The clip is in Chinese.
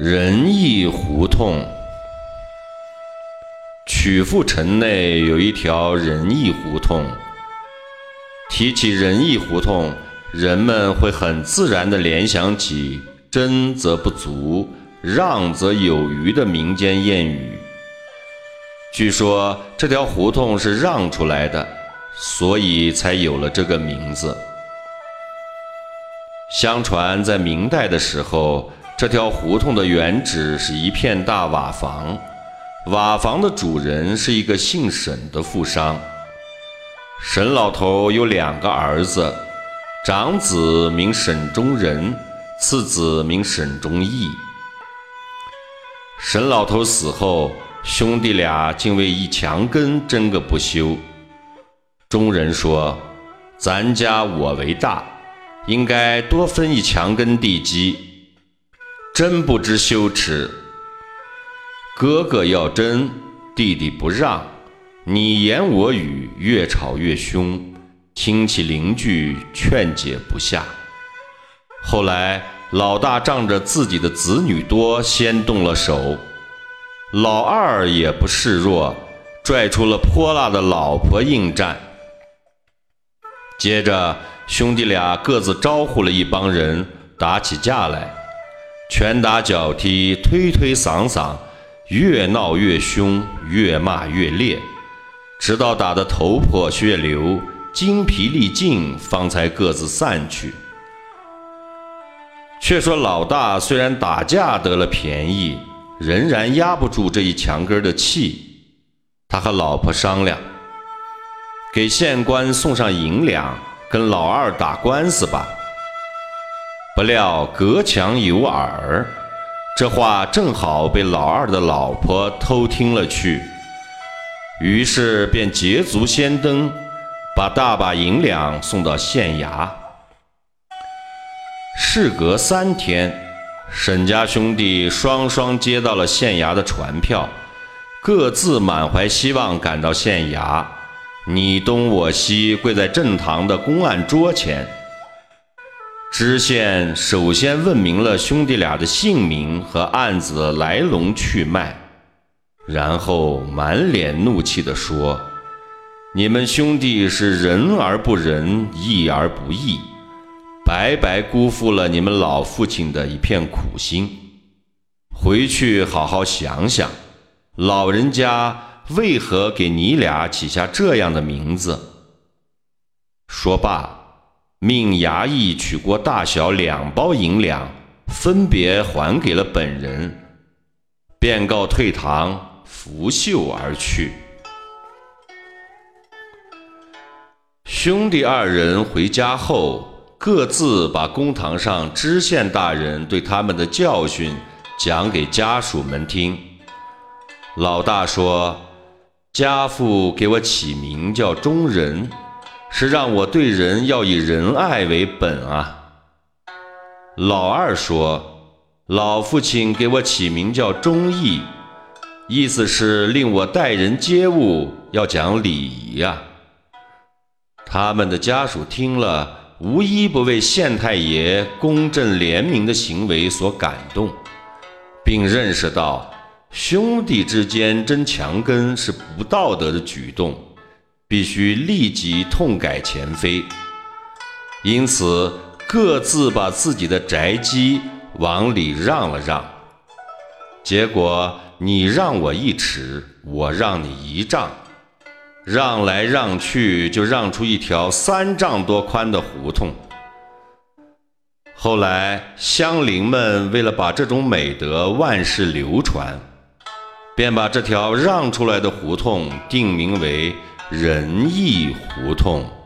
仁义胡同，曲阜城内有一条仁义胡同。提起仁义胡同，人们会很自然地联想起“真则不足，让则有余”的民间谚语。据说这条胡同是让出来的，所以才有了这个名字。相传在明代的时候。这条胡同的原址是一片大瓦房，瓦房的主人是一个姓沈的富商。沈老头有两个儿子，长子名沈中仁，次子名沈中义。沈老头死后，兄弟俩竟为一墙根争个不休。中人说：“咱家我为大，应该多分一墙根地基。”真不知羞耻！哥哥要争，弟弟不让，你言我语，越吵越凶，亲戚邻居劝解不下。后来老大仗着自己的子女多，先动了手，老二也不示弱，拽出了泼辣的老婆应战。接着兄弟俩各自招呼了一帮人，打起架来。拳打脚踢，推推搡搡，越闹越凶，越骂越烈，直到打得头破血流、精疲力尽，方才各自散去。却说老大虽然打架得了便宜，仍然压不住这一墙根的气。他和老婆商量，给县官送上银两，跟老二打官司吧。不料隔墙有耳，这话正好被老二的老婆偷听了去，于是便捷足先登，把大把银两送到县衙。事隔三天，沈家兄弟双双接到了县衙的传票，各自满怀希望赶到县衙，你东我西跪在正堂的公案桌前。知县首先问明了兄弟俩的姓名和案子来龙去脉，然后满脸怒气地说：“你们兄弟是仁而不仁，义而不义，白白辜负了你们老父亲的一片苦心。回去好好想想，老人家为何给你俩起下这样的名字。”说罢。命衙役取过大小两包银两，分别还给了本人，便告退堂，拂袖而去。兄弟二人回家后，各自把公堂上知县大人对他们的教训讲给家属们听。老大说：“家父给我起名叫中仁。”是让我对人要以仁爱为本啊。老二说，老父亲给我起名叫忠义，意思是令我待人接物要讲礼仪呀。他们的家属听了，无一不为县太爷公正廉明的行为所感动，并认识到兄弟之间争墙根是不道德的举动。必须立即痛改前非，因此各自把自己的宅基往里让了让。结果你让我一尺，我让你一丈，让来让去，就让出一条三丈多宽的胡同。后来乡邻们为了把这种美德万世流传，便把这条让出来的胡同定名为。仁义胡同。